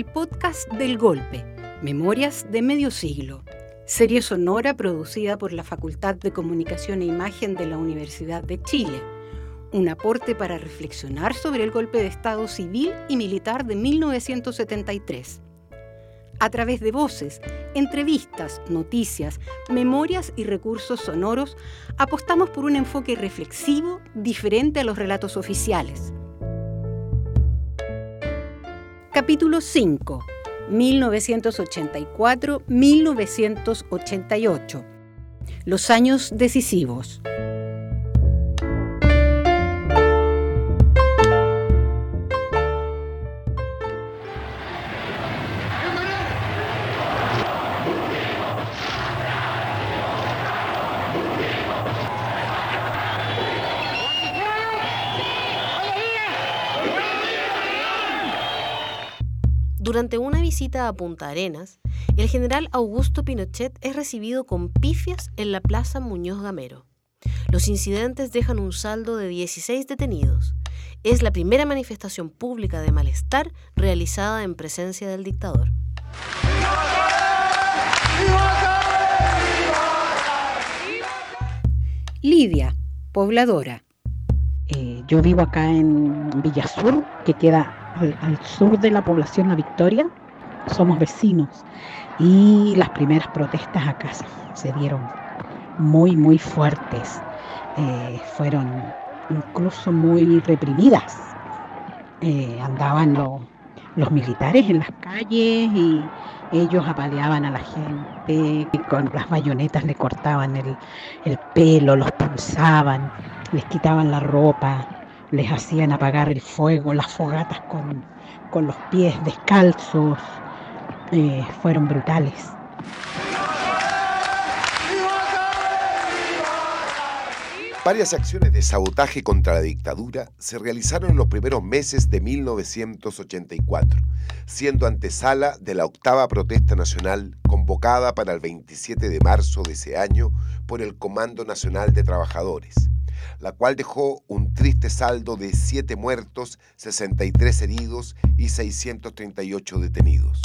el podcast del golpe, Memorias de Medio Siglo, serie sonora producida por la Facultad de Comunicación e Imagen de la Universidad de Chile, un aporte para reflexionar sobre el golpe de Estado civil y militar de 1973. A través de voces, entrevistas, noticias, memorias y recursos sonoros, apostamos por un enfoque reflexivo diferente a los relatos oficiales Capítulo 5. 1984-1988. Los años decisivos. Durante una visita a Punta Arenas, el general Augusto Pinochet es recibido con pifias en la Plaza Muñoz Gamero. Los incidentes dejan un saldo de 16 detenidos. Es la primera manifestación pública de malestar realizada en presencia del dictador. Lidia, pobladora. Eh, yo vivo acá en Villasur, que queda al, sur de la población La Victoria, somos vecinos. Y las primeras protestas acá se dieron muy, muy fuertes, eh, fueron incluso muy reprimidas. Eh, andaban los militares en las calles y ellos apaleaban a la gente, y con las bayonetas le cortaban el, el pelo, los pulsaban, les quitaban la ropa, les hacían apagar el fuego, las fogatas con, los pies descalzos, eh, fueron brutales. Varias acciones de sabotaje contra la dictadura se realizaron en los primeros meses de 1984, siendo antesala de la octava protesta nacional convocada para el 27 de marzo de ese año por el Comando Nacional de Trabajadores la cual dejó un triste saldo de 7 muertos, 63 heridos y 638 detenidos.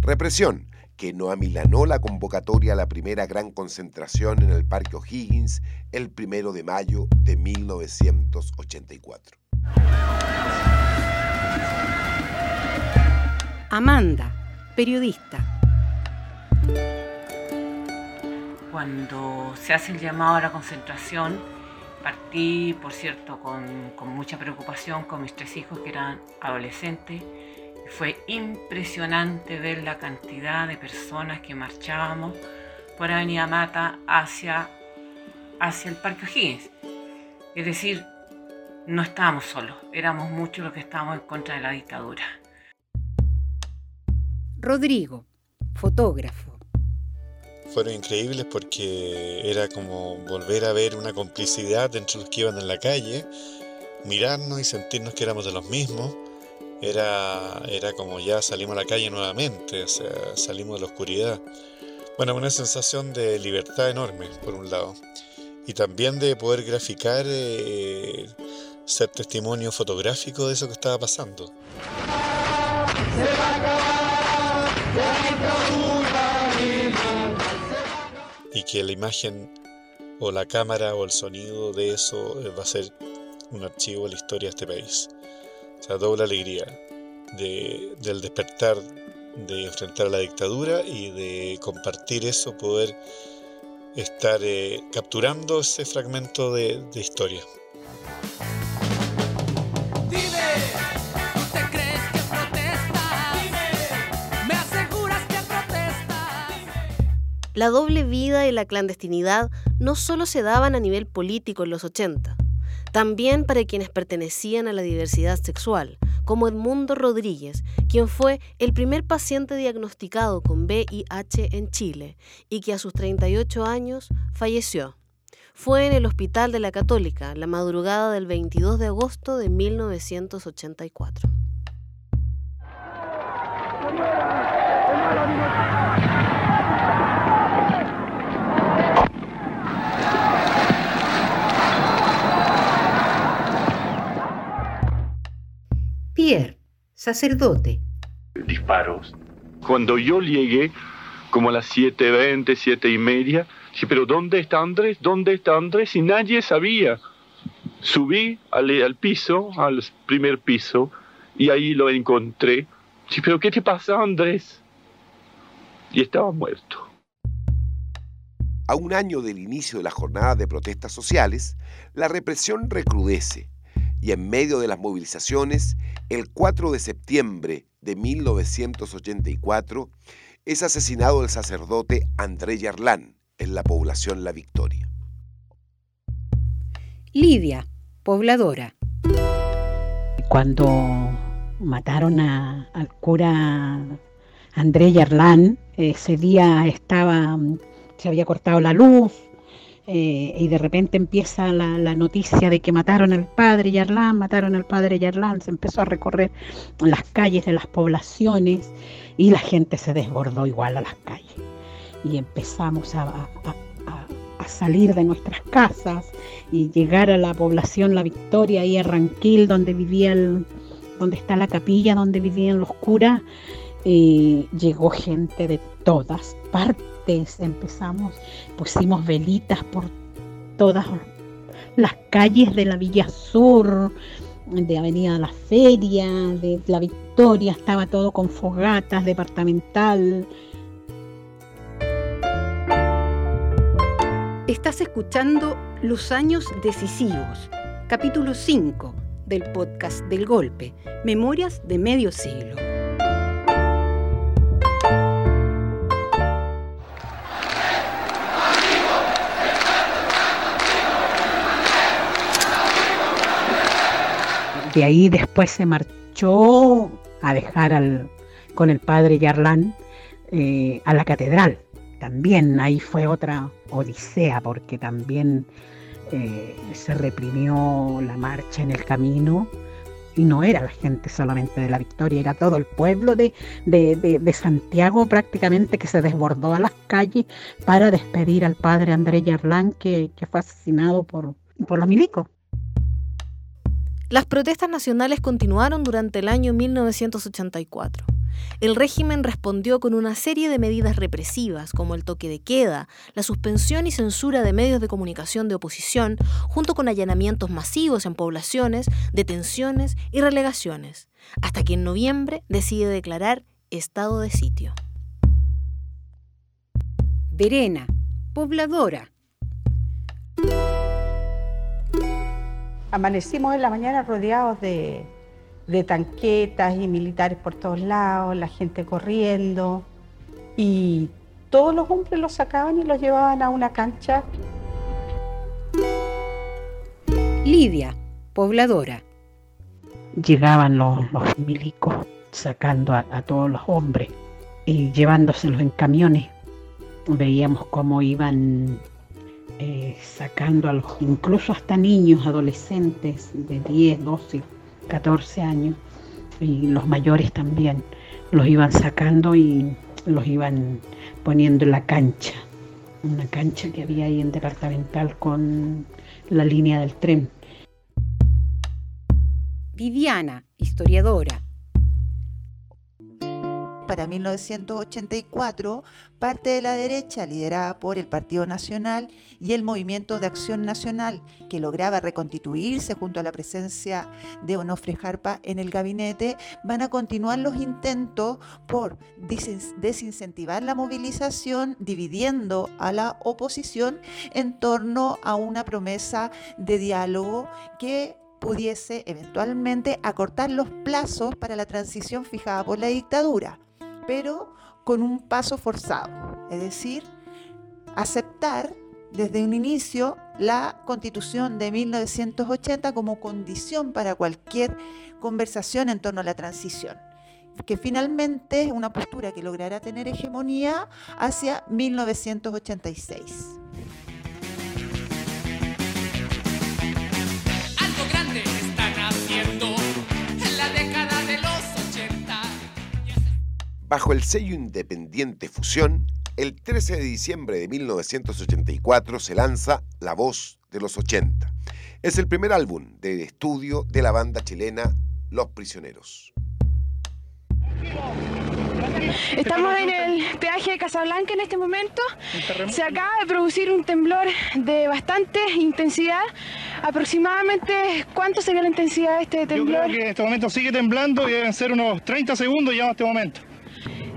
Represión que no amilanó la convocatoria a la primera gran concentración en el Parque O'Higgins el primero de mayo de 1984. Amanda, periodista. Cuando se hace el llamado a la concentración, Partí, por cierto, con, mucha preocupación con mis tres hijos que eran adolescentes. Fue impresionante ver la cantidad de personas que marchábamos por Avenida Mata hacia, hacia el Parque O'Higgins. Es decir, no estábamos solos, éramos muchos los que estábamos en contra de la dictadura. Rodrigo, fotógrafo fueron increíbles porque era como volver a ver una complicidad entre los que iban en la calle, mirarnos y sentirnos que éramos de los mismos. Era, era como ya salimos a la calle nuevamente, o sea, salimos de la oscuridad. Bueno, una sensación de libertad enorme, por un lado, y también de poder graficar, eh, ser testimonio fotográfico de eso que estaba pasando y que la imagen o la cámara o el sonido de eso eh, va a ser un archivo de la historia de este país. O sea, doble alegría del despertar, de enfrentar a la dictadura y de compartir eso, poder estar eh, capturando ese fragmento de historia. La doble vida y la clandestinidad no solo se daban a nivel político en los 80, también para quienes pertenecían a la diversidad sexual, como Edmundo Rodríguez, quien fue el primer paciente diagnosticado con VIH en Chile y que a sus 38 años falleció. Fue en el Hospital de la Católica la madrugada del 22 de agosto de 1984. Pierre, sacerdote. disparos. Cuando yo llegué, como a las 7.20, siete y media, sí, pero ¿dónde está Andrés? ¿Dónde está Andrés? Y nadie sabía. Subí al, al piso, al primer piso, y ahí lo encontré. Sí, pero ¿qué te pasa, Andrés? Y estaba muerto. A un año del inicio de la jornada de protestas sociales, la represión recrudece y en medio de las movilizaciones, el 4 de septiembre de 1984, es asesinado el sacerdote André Yarlán en la población La Victoria. Lidia, pobladora. Cuando mataron al cura André Yarlán, ese día estaba se había cortado la luz eh, y de repente empieza la, noticia de que mataron al padre Yarlán, mataron al padre Yarlán, se empezó a recorrer las calles de las poblaciones y la gente se desbordó igual a las calles. Y empezamos a, salir de nuestras casas y llegar a la población La Victoria y a Ranquil donde vivía el, donde está la capilla donde vivían los curas y llegó gente de todas partes empezamos, pusimos velitas por todas las calles de la Villa Sur, de Avenida La Feria, de La Victoria, estaba todo con fogatas, departamental. Estás escuchando Los Años Decisivos, capítulo 5 del podcast del Golpe, Memorias de Medio Siglo. De ahí después se marchó a dejar al, con el padre Yarlán eh, a la catedral. También ahí fue otra odisea porque también eh, se reprimió la marcha en el camino y no era la gente solamente de la Victoria, era todo el pueblo de, Santiago prácticamente que se desbordó a las calles para despedir al padre André Yarlán que, que fue asesinado por, por los milicos. Las protestas nacionales continuaron durante el año 1984. El régimen respondió con una serie de medidas represivas, como el toque de queda, la suspensión y censura de medios de comunicación de oposición, junto con allanamientos masivos en poblaciones, detenciones y relegaciones, hasta que en noviembre decide declarar estado de sitio. Verena, pobladora. Amanecimos en la mañana rodeados de, tanquetas y militares por todos lados, la gente corriendo y todos los hombres los sacaban y los llevaban a una cancha. Lidia, pobladora. Llegaban los, milicos sacando a, a, todos los hombres y llevándoselos en camiones. Veíamos cómo iban eh, sacando a los, incluso hasta niños, adolescentes de 10, 12, 14 años, y los mayores también, los iban sacando y los iban poniendo en la cancha, una cancha que había ahí en departamental con la línea del tren. Viviana, historiadora, para 1984, parte de la derecha, liderada por el Partido Nacional y el Movimiento de Acción Nacional, que lograba reconstituirse junto a la presencia de Onofre Jarpa en el gabinete, van a continuar los intentos por desincentivar la movilización, dividiendo a la oposición en torno a una promesa de diálogo que pudiese eventualmente acortar los plazos para la transición fijada por la dictadura pero con un paso forzado, es decir, aceptar desde un inicio la constitución de 1980 como condición para cualquier conversación en torno a la transición, que finalmente es una postura que logrará tener hegemonía hacia 1986. Bajo el sello independiente Fusión, el 13 de diciembre de 1984 se lanza La Voz de los 80. Es el primer álbum de estudio de la banda chilena Los Prisioneros. Estamos en el peaje de Casablanca en este momento. Se acaba de producir un temblor de bastante intensidad. Aproximadamente, ¿cuánto sería la intensidad de este temblor? Yo creo que en este momento sigue temblando y deben ser unos 30 segundos ya en este momento.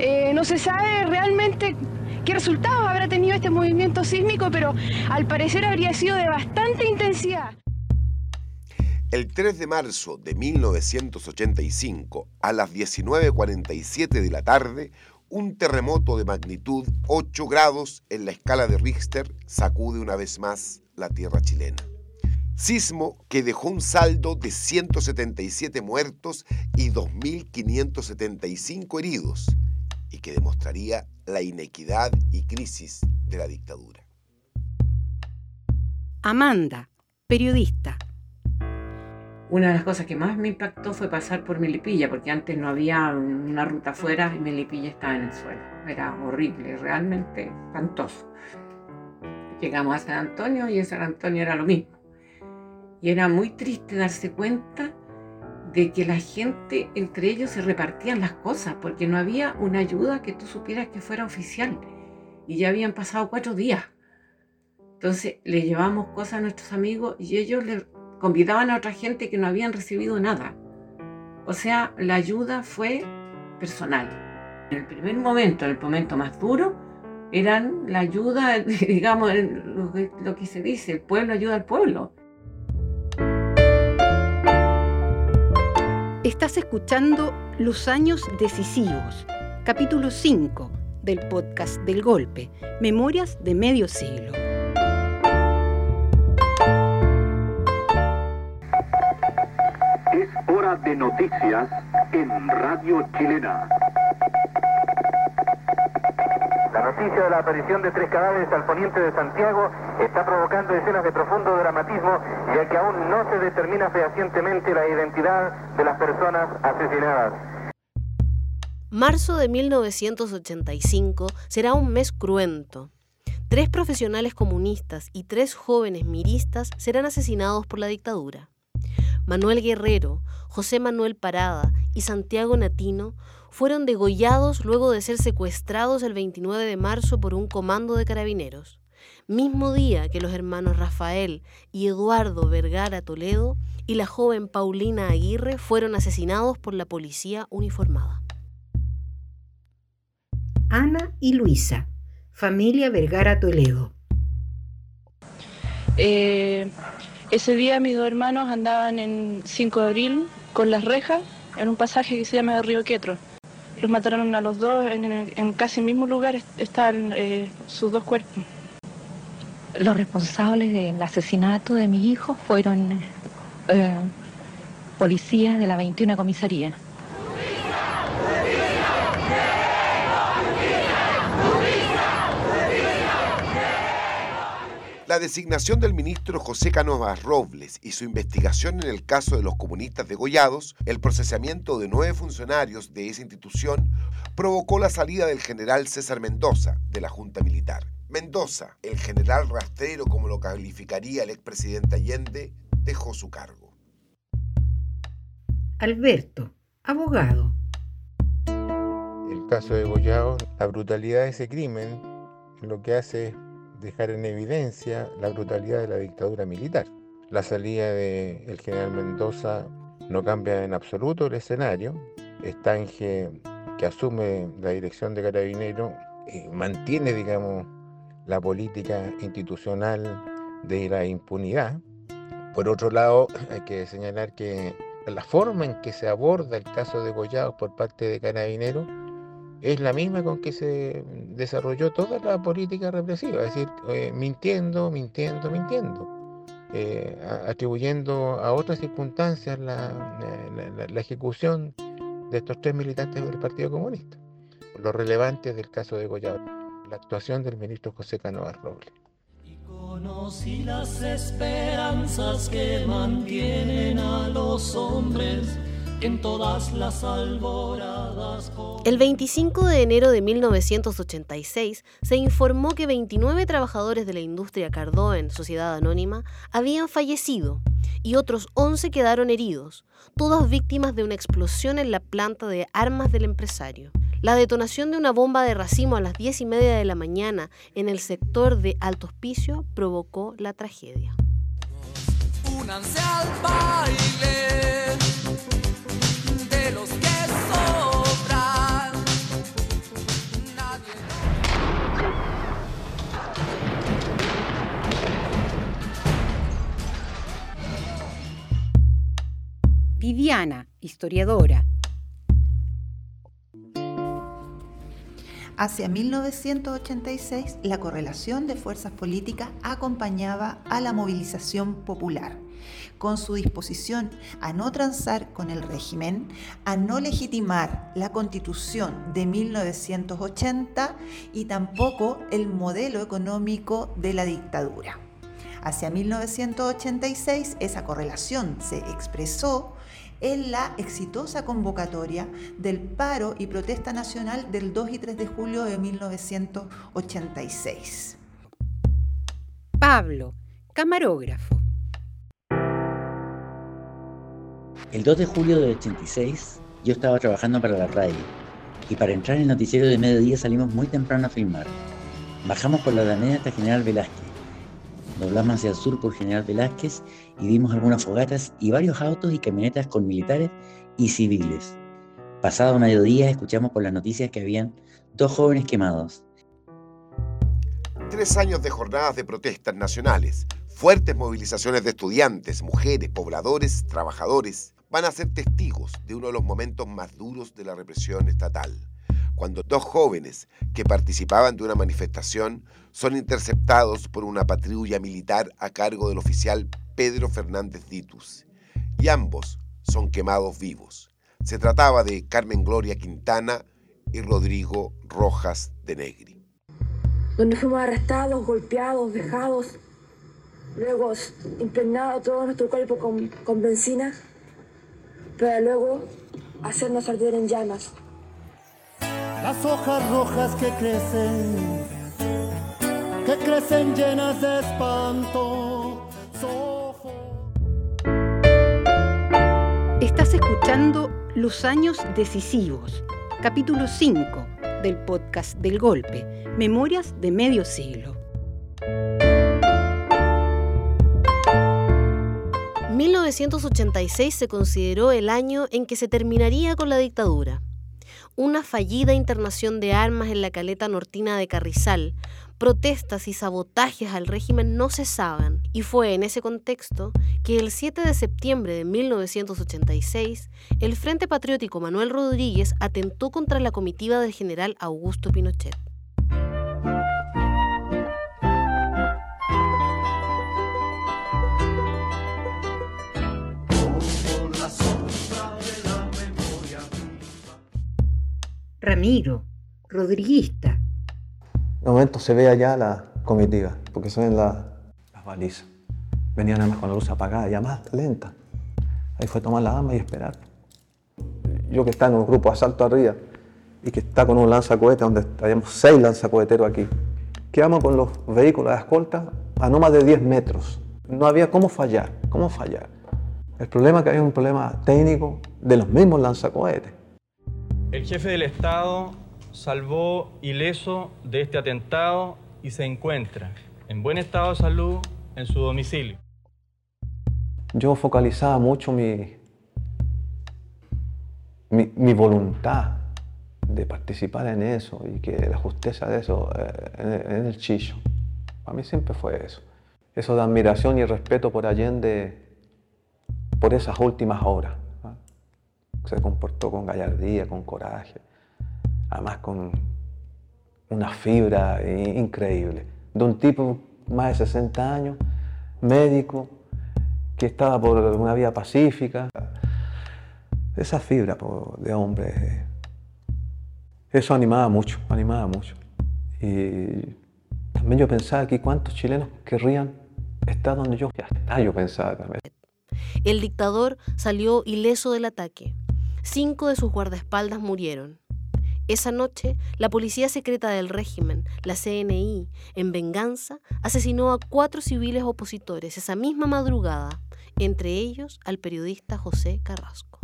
Eh, no se sabe realmente qué resultados habrá tenido este movimiento sísmico, pero al parecer habría sido de bastante intensidad. El 3 de marzo de 1985, a las 19.47 de la tarde, un terremoto de magnitud 8 grados en la escala de Richter sacude una vez más la tierra chilena. Sismo que dejó un saldo de 177 muertos y 2.575 heridos y que demostraría la inequidad y crisis de la dictadura. Amanda, periodista. Una de las cosas que más me impactó fue pasar por Melipilla, porque antes no había una ruta afuera y Melipilla estaba en el suelo. Era horrible, realmente espantoso. Llegamos a San Antonio y en San Antonio era lo mismo. Y era muy triste darse cuenta de que la gente entre ellos se repartían las cosas, porque no había una ayuda que tú supieras que fuera oficial. Y ya habían pasado cuatro días. Entonces le llevamos cosas a nuestros amigos y ellos le convidaban a otra gente que no habían recibido nada. O sea, la ayuda fue personal. En el primer momento, en el momento más duro, eran la ayuda, digamos, lo que, se dice, el pueblo ayuda al pueblo. Estás escuchando Los Años Decisivos, capítulo 5 del podcast del Golpe, Memorias de Medio Siglo. Es hora de noticias en Radio Chilena. La noticia de la aparición de tres cadáveres al poniente de Santiago está provocando escenas de profundo dramatismo, ya que aún no se determina fehacientemente la identidad de las personas asesinadas. Marzo de 1985 será un mes cruento. Tres profesionales comunistas y tres jóvenes miristas serán asesinados por la dictadura. Manuel Guerrero, José Manuel Parada y Santiago Natino fueron degollados luego de ser secuestrados el 29 de marzo por un comando de carabineros, mismo día que los hermanos Rafael y Eduardo Vergara Toledo y la joven Paulina Aguirre fueron asesinados por la policía uniformada. Ana y Luisa, familia Vergara Toledo. Eh, ese día mis dos hermanos andaban en 5 de abril con las rejas en un pasaje que se llama Río Quetro. Los mataron a los dos en, casi el mismo lugar, están eh, sus dos cuerpos. Los responsables del asesinato de mis hijos fueron eh, policías de la 21 comisaría. La designación del ministro José Canovas Robles y su investigación en el caso de los comunistas degollados, el procesamiento de nueve funcionarios de esa institución, provocó la salida del general César Mendoza de la Junta Militar. Mendoza, el general rastrero como lo calificaría el expresidente Allende, dejó su cargo. Alberto, abogado. El caso de Goyao, la brutalidad de ese crimen, lo que hace es dejar en evidencia la brutalidad de la dictadura militar. La salida del general Mendoza no cambia en absoluto el escenario. Estange, que asume la dirección de Carabinero, eh, mantiene, digamos, la política institucional de la impunidad. Por otro lado, hay que señalar que la forma en que se aborda el caso de Goyados por parte de Carabineros es la misma con que se desarrolló toda la política represiva, es decir, eh, mintiendo, mintiendo, mintiendo, eh, atribuyendo a otras circunstancias la, ejecución de estos tres militantes del Partido Comunista. Lo relevante del caso de Goya, la actuación del ministro José Canovas Robles. Y conocí las esperanzas que mantienen a los hombres en todas las alboradas. El 25 de enero de 1986 se informó que 29 trabajadores de la industria Cardoen, Sociedad Anónima, habían fallecido y otros 11 quedaron heridos, todas víctimas de una explosión en la planta de armas del empresario. La detonación de una bomba de racimo a las 10 y media de la mañana en el sector de Alto Hospicio provocó la tragedia. Únanse al baile Viviana, historiadora. Hacia 1986, la correlación de fuerzas políticas acompañaba a la movilización popular, con su disposición a no transar con el régimen, a no legitimar la constitución de 1980 y tampoco el modelo económico de la dictadura. Hacia 1986 esa correlación se expresó en la exitosa convocatoria del paro y protesta nacional del 2 y 3 de julio de 1986. Pablo, camarógrafo. El 2 de julio del 86 yo estaba trabajando para la radio y para entrar en el noticiero de mediodía salimos muy temprano a filmar. Bajamos por la Alameda hasta General Velázquez. Doblamos hacia el sur por General Velázquez y vimos algunas fogatas y varios autos y camionetas con militares y civiles. Pasado mediodía escuchamos por las noticias que habían dos jóvenes quemados. Tres años de jornadas de protestas nacionales, fuertes movilizaciones de estudiantes, mujeres, pobladores, trabajadores, van a ser testigos de uno de los momentos más duros de la represión estatal, cuando dos jóvenes que participaban de una manifestación son interceptados por una patrulla militar a cargo del oficial Pedro Fernández Ditus, y ambos son quemados vivos. Se trataba de Carmen Gloria Quintana y Rodrigo Rojas de Negri. Donde fuimos arrestados, golpeados, vejados, luego impregnado todo nuestro cuerpo con, con benzina, para luego hacernos arder en llamas. Las hojas rojas que crecen, que crecen llenas de espanto. Estás escuchando Los Años Decisivos, capítulo 5 del podcast del Golpe, Memorias de Medio Siglo. 1986 se consideró el año en que se terminaría con la dictadura. Una fallida internación de armas en la caleta nortina de Carrizal, protestas y sabotajes al régimen no cesaban, y fue en ese contexto que el 7 de septiembre de 1986 el Frente Patriótico Manuel Rodríguez atentó contra la comitiva del general Augusto Pinochet. Ramiro, rodriguista. De momento se ve allá la comitiva, porque se ven la- las balizas. Venían además con la luz apagada, ya más lenta. Ahí fue tomar la arma y esperar. Yo que está en un grupo de asalto arriba y que está con un lanzacohete, donde habíamos seis lanzacoheteros aquí, quedamos con los vehículos de escolta a no más de 10 metros. No había cómo fallar, cómo fallar. El problema es que había un problema técnico de los mismos lanzacohetes. El jefe del Estado salvó ileso de este atentado y se encuentra en buen estado de salud en su domicilio. yo focalizaba mucho mi, mi, voluntad de participar en eso y que la justeza de eso eh, en, en el chillo. Para mí siempre fue eso. Eso de admiración y respeto por Allende, por esas últimas horas. Se comportó con gallardía, con coraje, además con una fibra increíble. De un tipo más de 60 años, médico, que estaba por una vía pacífica. Esa fibra de hombre, eso animaba mucho, animaba mucho. Y también yo pensaba aquí cuántos chilenos querrían estar donde yo ya está, yo pensaba también. El dictador salió ileso del ataque. Cinco de sus guardaespaldas murieron. Esa noche, la policía secreta del régimen, la CNI, en venganza, asesinó a cuatro civiles opositores esa misma madrugada, entre ellos al periodista José Carrasco.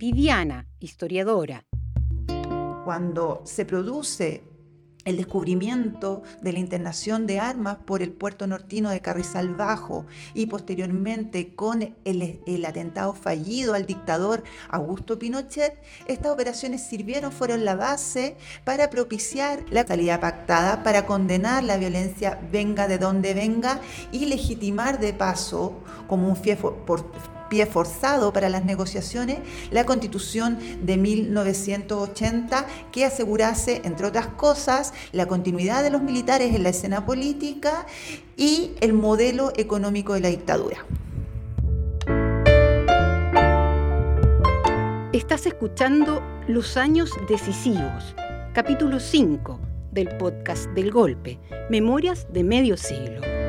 Viviana, historiadora. Cuando se produce el descubrimiento de la internación de armas por el puerto nortino de Carrizal Bajo y posteriormente con el, atentado fallido al dictador Augusto Pinochet, estas operaciones sirvieron, fueron la base para propiciar la salida pactada, para condenar la violencia venga de donde venga y legitimar de paso como un fiel por pie forzado para las negociaciones la constitución de 1980 que asegurase, entre otras cosas, la continuidad de los militares en la escena política y el modelo económico de la dictadura. Estás escuchando Los Años Decisivos, capítulo 5 del podcast del Golpe, Memorias de Medio Siglo.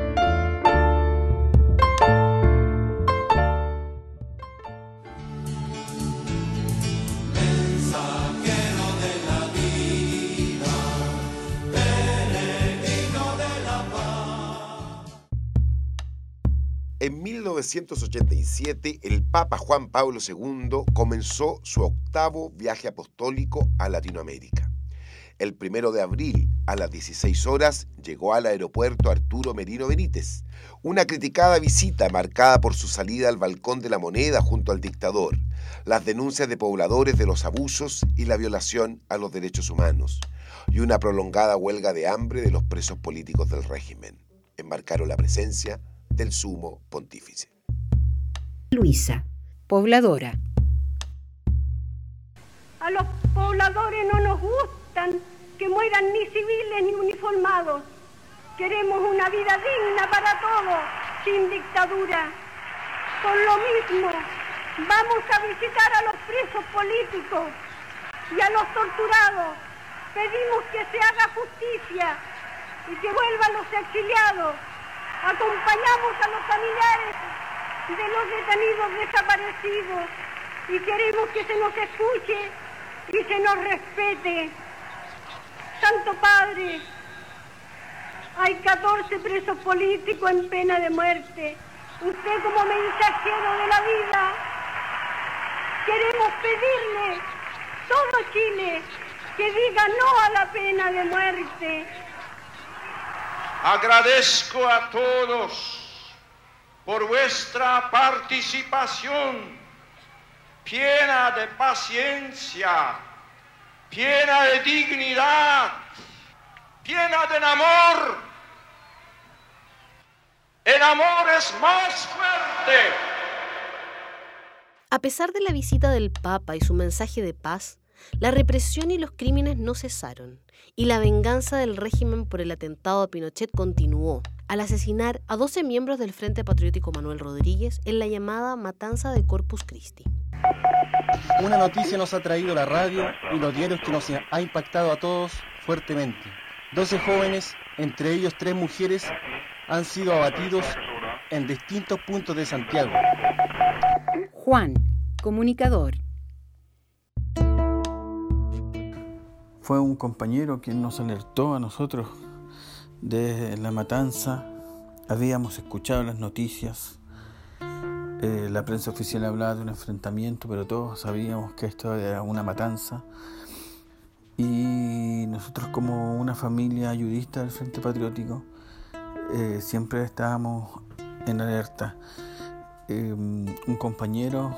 En 1987, el Papa Juan Pablo II comenzó su octavo viaje apostólico a Latinoamérica. El primero de abril, a las 16 horas, llegó al aeropuerto Arturo Merino Benítez, una criticada visita marcada por su salida al balcón de la moneda junto al dictador, las denuncias de pobladores de los abusos y la violación a los derechos humanos, y una prolongada huelga de hambre de los presos políticos del régimen. Enmarcaron la presencia del sumo pontífice. Luisa, pobladora. A los pobladores no nos gustan que mueran ni civiles ni uniformados. Queremos una vida digna para todos, sin dictadura. Por lo mismo, vamos a visitar a los presos políticos y a los torturados. Pedimos que se haga justicia y que vuelvan los exiliados Acompañamos a los familiares de los detenidos desaparecidos y queremos que se nos escuche y se nos respete. Santo Padre, hay 14 presos políticos en pena de muerte. Usted como mensajero de la vida, queremos pedirle todo Chile que diga no a la pena de muerte. Agradezco a todos por vuestra participación llena de paciencia, llena de dignidad, llena de amor. El amor es más fuerte. A pesar de la visita del Papa y su mensaje de paz, la represión y los crímenes no cesaron y la venganza del régimen por el atentado a Pinochet continuó al asesinar a 12 miembros del Frente Patriótico Manuel Rodríguez en la llamada Matanza de Corpus Christi. Una noticia nos ha traído la radio y los diarios que nos ha impactado a todos fuertemente. 12 jóvenes, entre ellos tres mujeres, han sido abatidos en distintos puntos de Santiago. Juan, comunicador, Fue un compañero quien nos alertó a nosotros de la matanza. Habíamos escuchado las noticias. Eh, la prensa oficial hablaba de un enfrentamiento, pero todos sabíamos que esto era una matanza. Y nosotros como una familia ayudista del Frente Patriótico eh, siempre estábamos en alerta. Eh, un compañero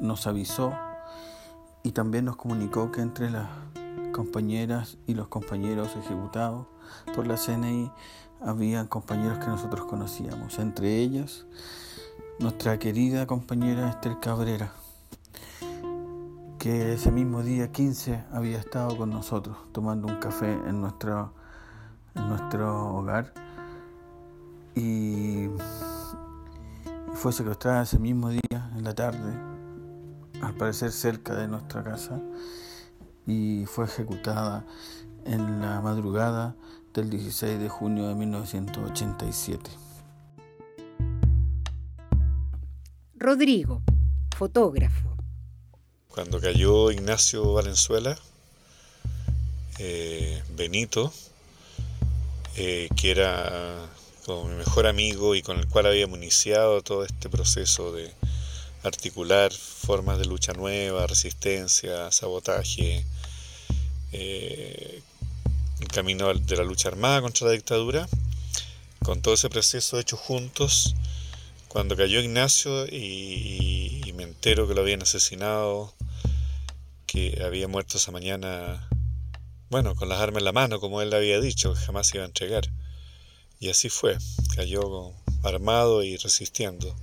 nos avisó y también nos comunicó que entre las compañeras y los compañeros ejecutados por la CNI habían compañeros que nosotros conocíamos, entre ellas nuestra querida compañera Esther Cabrera, que ese mismo día 15 había estado con nosotros tomando un café en nuestro, en nuestro hogar y fue secuestrada ese mismo día en la tarde al parecer cerca de nuestra casa, y fue ejecutada en la madrugada del 16 de junio de 1987. Rodrigo, fotógrafo. Cuando cayó Ignacio Valenzuela, eh, Benito, eh, que era como mi mejor amigo y con el cual habíamos iniciado todo este proceso de articular formas de lucha nueva, resistencia, sabotaje, eh, el camino de la lucha armada contra la dictadura, con todo ese proceso hecho juntos, cuando cayó Ignacio y, y me entero que lo habían asesinado, que había muerto esa mañana bueno, con las armas en la mano, como él había dicho, que jamás iba a entregar. Y así fue, cayó armado y resistiendo.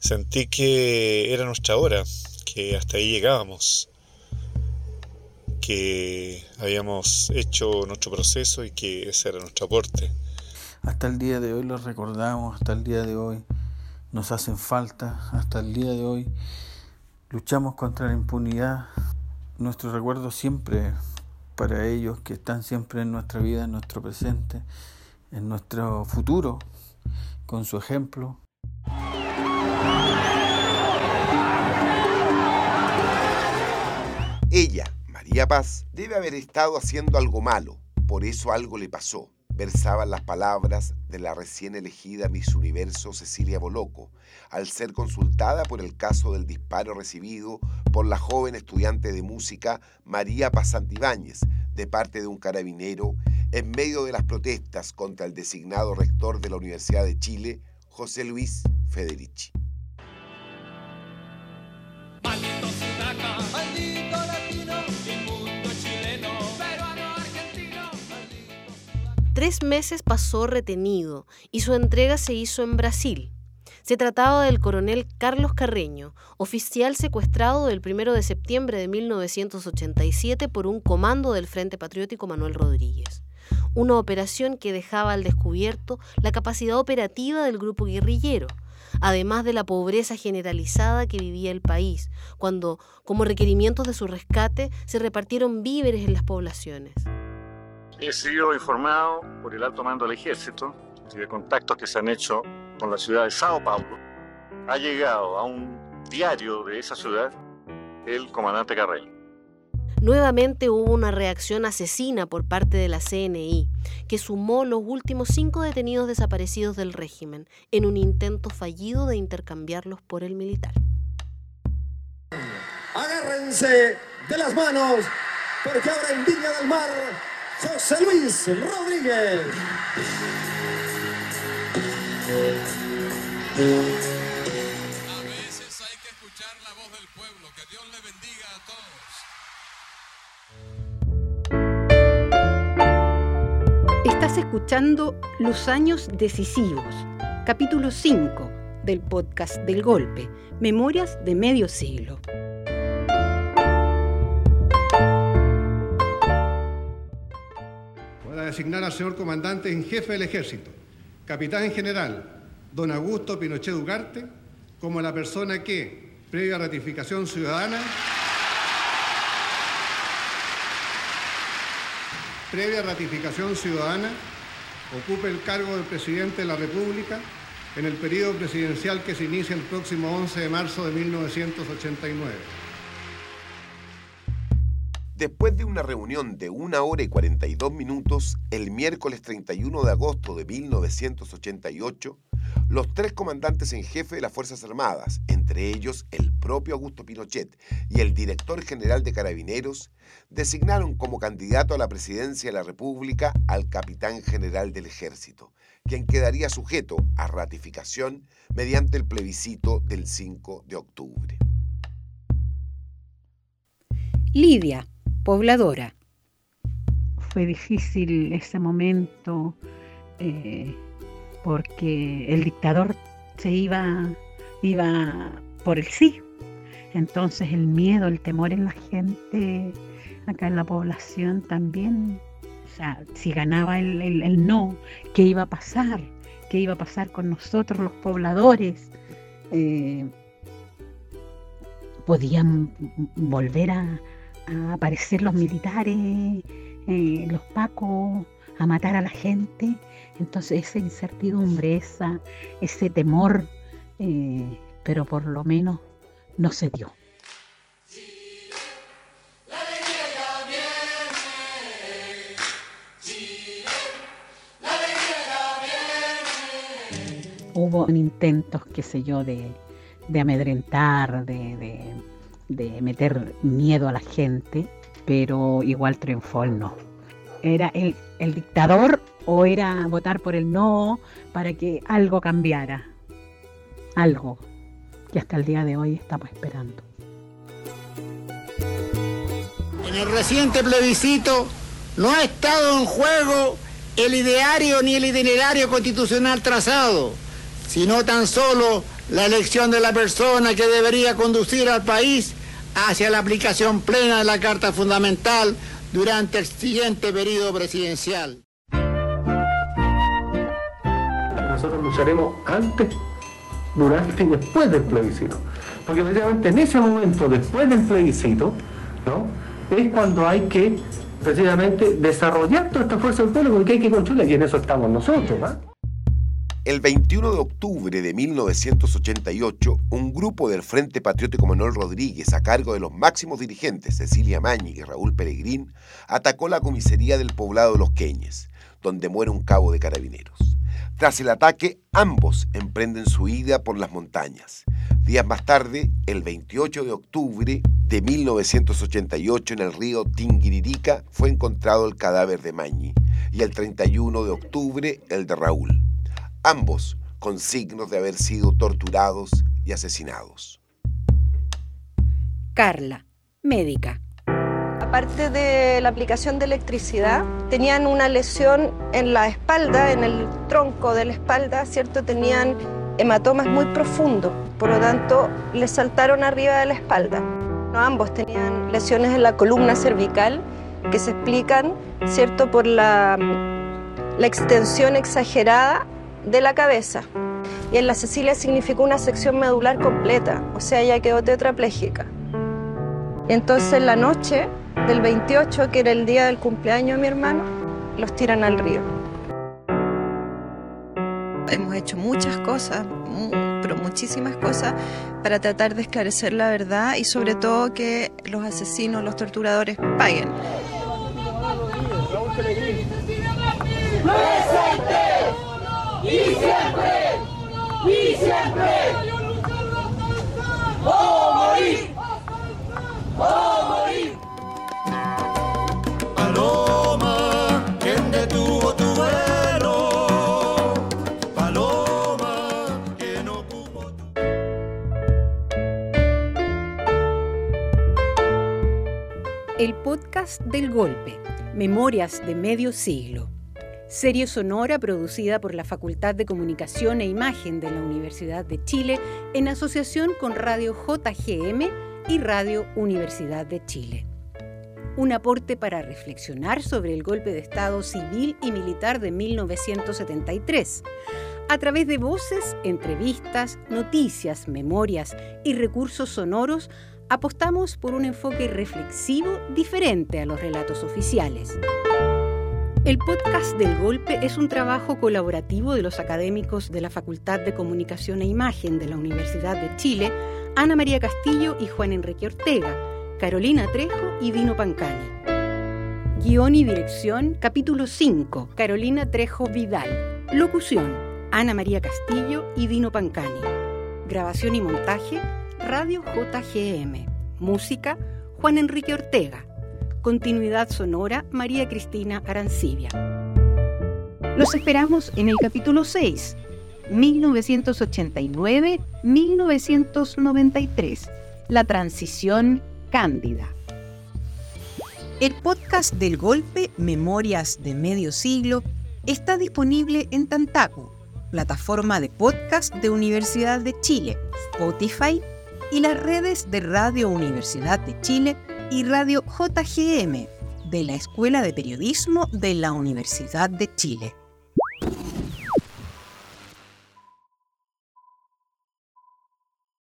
Sentí que era nuestra hora, que hasta ahí llegábamos, que habíamos hecho nuestro proceso y que ese era nuestro aporte. Hasta el día de hoy los recordamos, hasta el día de hoy nos hacen falta, hasta el día de hoy luchamos contra la impunidad. Nuestro recuerdo siempre para ellos que están siempre en nuestra vida, en nuestro presente, en nuestro futuro, con su ejemplo. Ella, María Paz, debe haber estado haciendo algo malo, por eso algo le pasó versaban las palabras de la recién elegida Miss Universo Cecilia Boloco, al ser consultada por el caso del disparo recibido por la joven estudiante de música María Pasantibáñez de parte de un carabinero en medio de las protestas contra el designado rector de la Universidad de Chile, José Luis Federici. Tres meses pasó retenido y su entrega se hizo en Brasil. Se trataba del coronel Carlos Carreño, oficial secuestrado del 1 de septiembre de 1987 por un comando del Frente Patriótico Manuel Rodríguez. Una operación que dejaba al descubierto la capacidad operativa del grupo guerrillero, además de la pobreza generalizada que vivía el país, cuando, como requerimientos de su rescate, se repartieron víveres en las poblaciones. He sido informado por el alto mando del ejército y de contactos que se han hecho con la ciudad de Sao Paulo. Ha llegado a un diario de esa ciudad el comandante Carreño. Nuevamente hubo una reacción asesina por parte de la CNI, que sumó los últimos cinco detenidos desaparecidos del régimen en un intento fallido de intercambiarlos por el militar. Agárrense de las manos, porque ahora en Viña del Mar José Luis Rodríguez. A veces hay que escuchar la voz del pueblo. Que Dios le bendiga a todos. Estás escuchando Los Años Decisivos, capítulo 5 del podcast del Golpe, Memorias de Medio Siglo. Designar al señor comandante en jefe del ejército, capitán general, don Augusto Pinochet Ugarte, como la persona que, previa ratificación ciudadana, previa ratificación ciudadana, ocupe el cargo del presidente de la República en el periodo presidencial que se inicia el próximo 11 de marzo de 1989. Después de una reunión de una hora y 42 minutos, el miércoles 31 de agosto de 1988, los tres comandantes en jefe de las Fuerzas Armadas, entre ellos el propio Augusto Pinochet y el director general de Carabineros, designaron como candidato a la presidencia de la República al capitán general del Ejército, quien quedaría sujeto a ratificación mediante el plebiscito del 5 de octubre. Lidia, pobladora. Fue difícil ese momento eh, porque el dictador se iba, iba por el sí. Entonces el miedo, el temor en la gente, acá en la población también, o sea, si ganaba el, no, ¿qué iba a pasar? ¿Qué iba a pasar con nosotros los pobladores? Eh, podían volver a, aparecer los militares, eh, los pacos, a matar a la gente. Entonces esa incertidumbre, esa, ese temor, eh, pero por lo menos no se dio. Hubo intentos, qué sé yo, de, amedrentar, de, meter miedo a la gente, pero igual triunfó el no. Era el, el dictador o era votar por el no para que algo cambiara. Algo que hasta el día de hoy estamos esperando. En el reciente plebiscito no ha estado en juego el ideario ni el itinerario constitucional trazado, sino tan solo la elección de la persona que debería conducir al país hacia la aplicación plena de la Carta Fundamental durante el siguiente periodo presidencial. Nosotros lucharemos antes durante y después del plebiscito. Porque precisamente en ese momento, después del plebiscito, ¿no? es cuando hay que precisamente desarrollar toda esta fuerza del pueblo porque hay que construirla y en eso estamos nosotros. El 21 de octubre de 1988, un grupo del Frente Patriótico Manuel Rodríguez, a cargo de los máximos dirigentes Cecilia Mañi y Raúl Peregrín, atacó la comisaría del poblado de Los Queñes, donde muere un cabo de carabineros. Tras el ataque, ambos emprenden su huida por las montañas. Días más tarde, el 28 de octubre de 1988, en el río Tinguiririca, fue encontrado el cadáver de Mañi y el 31 de octubre el de Raúl, ambos con signos de haber sido torturados y asesinados. Carla, médica aparte de la aplicación de electricidad, tenían una lesión en la espalda, en el tronco de la espalda, ¿cierto? Tenían hematomas muy profundos, por lo tanto, les saltaron arriba de la espalda. ambos tenían lesiones en la columna cervical que se explican, ¿cierto?, por la, la extensión exagerada de la cabeza. Y en la Cecilia significó una sección medular completa, o sea, ella quedó tetrapléjica. Entonces, en la noche, del 28, que era el día del cumpleaños de mi hermano, los tiran al río. Hemos hecho muchas cosas, pero muchísimas cosas para tratar de esclarecer la verdad y sobre todo que los asesinos, los torturadores paguen. ¡Y siempre! ¡Y siempre! morir! morir! Paloma, ¿quién detuvo tu vuelo? Paloma, que no pudo El podcast del golpe, Memorias de Medio Siglo. Serie sonora producida por la Facultad de Comunicación e Imagen de la Universidad de Chile en asociación con Radio JGM y Radio Universidad de Chile un aporte para reflexionar sobre el golpe de Estado civil y militar de 1973, a través de voces, entrevistas, noticias, memorias y recursos sonoros, apostamos por un enfoque reflexivo diferente a los relatos oficiales. El podcast del golpe es un trabajo colaborativo de los académicos de la Facultad de Comunicación e Imagen de la Universidad de Chile, Ana María Castillo y Juan Enrique Ortega, Carolina Trejo y Dino Pancani. Guión y dirección, capítulo 5, Carolina Trejo Vidal. Locución, Ana María Castillo y Dino Pancani. Grabación y montaje, Radio JGM. Música, Juan Enrique Ortega. Continuidad sonora, María Cristina Arancibia. Los esperamos en el capítulo 6, 1989-1993. La transición Cándida. El podcast del golpe Memorias de Medio Siglo está disponible en Tantaku, plataforma de podcast de Universidad de Chile, Spotify y las redes de Radio Universidad de Chile y Radio JGM de la Escuela de Periodismo de la Universidad de Chile.